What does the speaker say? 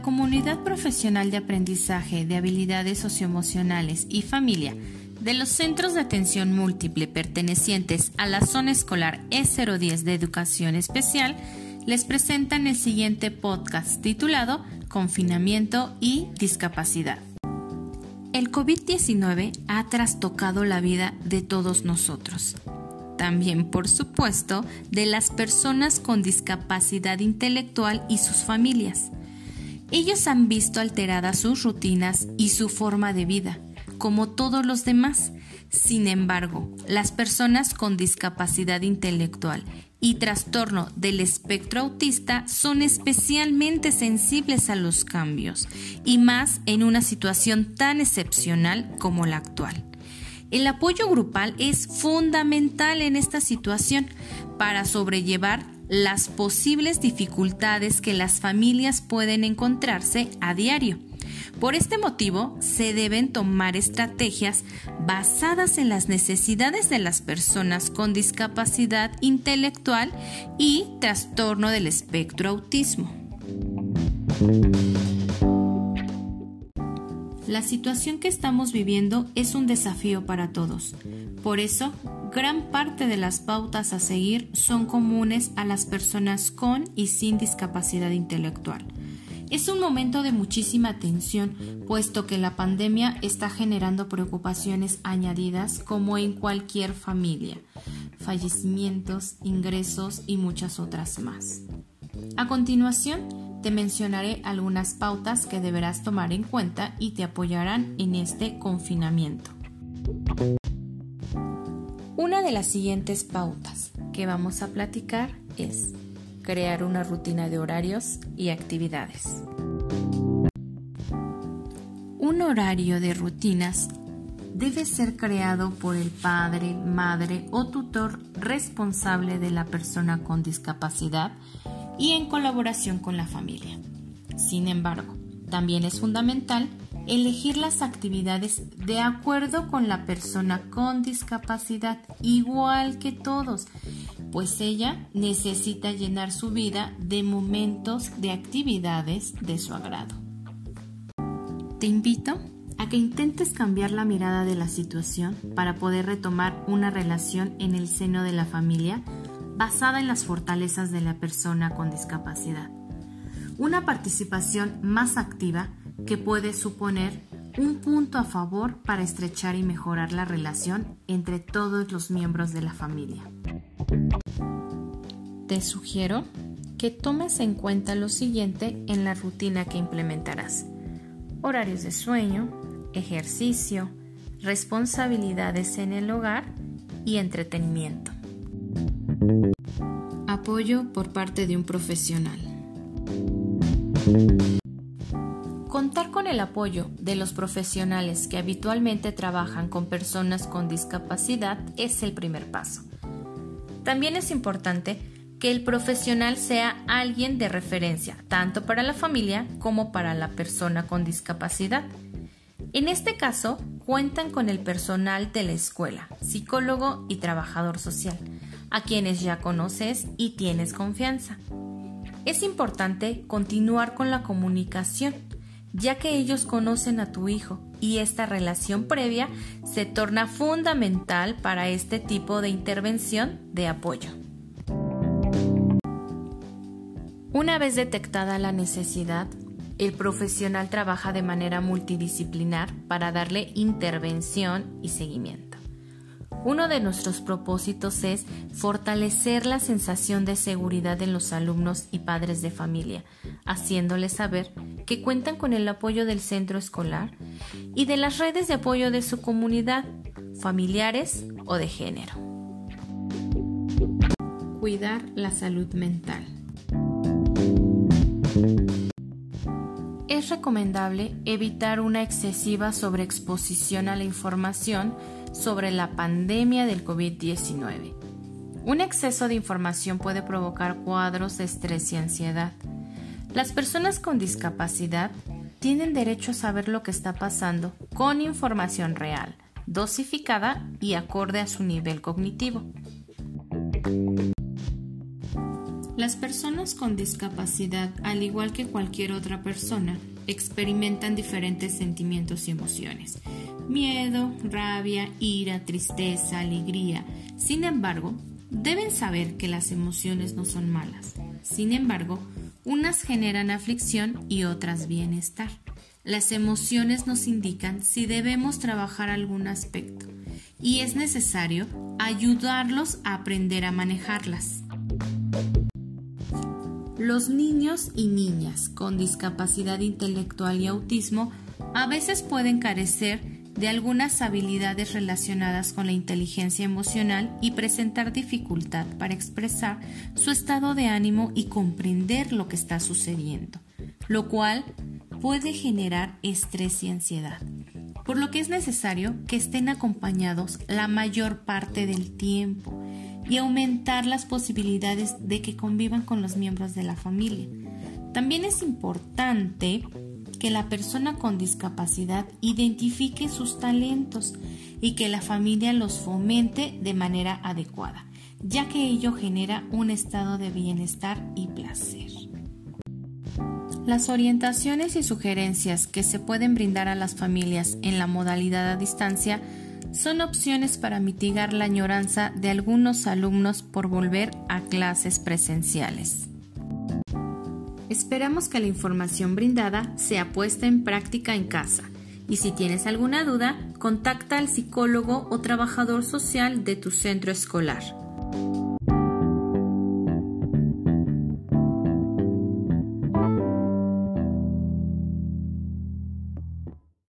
La comunidad profesional de aprendizaje de habilidades socioemocionales y familia de los centros de atención múltiple pertenecientes a la zona escolar E010 de Educación Especial les presentan el siguiente podcast titulado Confinamiento y Discapacidad. El COVID-19 ha trastocado la vida de todos nosotros. También, por supuesto, de las personas con discapacidad intelectual y sus familias. Ellos han visto alteradas sus rutinas y su forma de vida como todos los demás. Sin embargo, las personas con discapacidad intelectual y trastorno del espectro autista son especialmente sensibles a los cambios, y más en una situación tan excepcional como la actual. El apoyo grupal es fundamental en esta situación para sobrellevar las posibles dificultades que las familias pueden encontrarse a diario por este motivo, se deben tomar estrategias basadas en las necesidades de las personas con discapacidad intelectual y trastorno del espectro autismo. La situación que estamos viviendo es un desafío para todos. Por eso, gran parte de las pautas a seguir son comunes a las personas con y sin discapacidad intelectual. Es un momento de muchísima tensión, puesto que la pandemia está generando preocupaciones añadidas como en cualquier familia, fallecimientos, ingresos y muchas otras más. A continuación, te mencionaré algunas pautas que deberás tomar en cuenta y te apoyarán en este confinamiento. Una de las siguientes pautas que vamos a platicar es crear una rutina de horarios y actividades. Un horario de rutinas debe ser creado por el padre, madre o tutor responsable de la persona con discapacidad y en colaboración con la familia. Sin embargo, también es fundamental elegir las actividades de acuerdo con la persona con discapacidad, igual que todos, pues ella necesita llenar su vida de momentos de actividades de su agrado. Te invito a que intentes cambiar la mirada de la situación para poder retomar una relación en el seno de la familia basada en las fortalezas de la persona con discapacidad. Una participación más activa que puede suponer un punto a favor para estrechar y mejorar la relación entre todos los miembros de la familia. Te sugiero que tomes en cuenta lo siguiente en la rutina que implementarás. Horarios de sueño, ejercicio, responsabilidades en el hogar y entretenimiento. Apoyo por parte de un profesional. El apoyo de los profesionales que habitualmente trabajan con personas con discapacidad es el primer paso. También es importante que el profesional sea alguien de referencia, tanto para la familia como para la persona con discapacidad. En este caso, cuentan con el personal de la escuela, psicólogo y trabajador social, a quienes ya conoces y tienes confianza. Es importante continuar con la comunicación, ya que ellos conocen a tu hijo y esta relación previa se torna fundamental para este tipo de intervención de apoyo. Una vez detectada la necesidad, el profesional trabaja de manera multidisciplinar para darle intervención y seguimiento. Uno de nuestros propósitos es fortalecer la sensación de seguridad en los alumnos y padres de familia, haciéndoles saber que cuentan con el apoyo del centro escolar y de las redes de apoyo de su comunidad, familiares o de género. Cuidar la salud mental. Es recomendable evitar una excesiva sobreexposición a la información sobre la pandemia del COVID-19. Un exceso de información puede provocar cuadros de estrés y ansiedad. Las personas con discapacidad tienen derecho a saber lo que está pasando con información real, dosificada y acorde a su nivel cognitivo. Las personas con discapacidad, al igual que cualquier otra persona, experimentan diferentes sentimientos y emociones. Miedo, rabia, ira, tristeza, alegría. Sin embargo, deben saber que las emociones no son malas. Sin embargo, unas generan aflicción y otras bienestar. Las emociones nos indican si debemos trabajar algún aspecto y es necesario ayudarlos a aprender a manejarlas. Los niños y niñas con discapacidad intelectual y autismo a veces pueden carecer de algunas habilidades relacionadas con la inteligencia emocional y presentar dificultad para expresar su estado de ánimo y comprender lo que está sucediendo, lo cual puede generar estrés y ansiedad, por lo que es necesario que estén acompañados la mayor parte del tiempo y aumentar las posibilidades de que convivan con los miembros de la familia. También es importante que la persona con discapacidad identifique sus talentos y que la familia los fomente de manera adecuada, ya que ello genera un estado de bienestar y placer. Las orientaciones y sugerencias que se pueden brindar a las familias en la modalidad a distancia son opciones para mitigar la añoranza de algunos alumnos por volver a clases presenciales. Esperamos que la información brindada sea puesta en práctica en casa y si tienes alguna duda, contacta al psicólogo o trabajador social de tu centro escolar.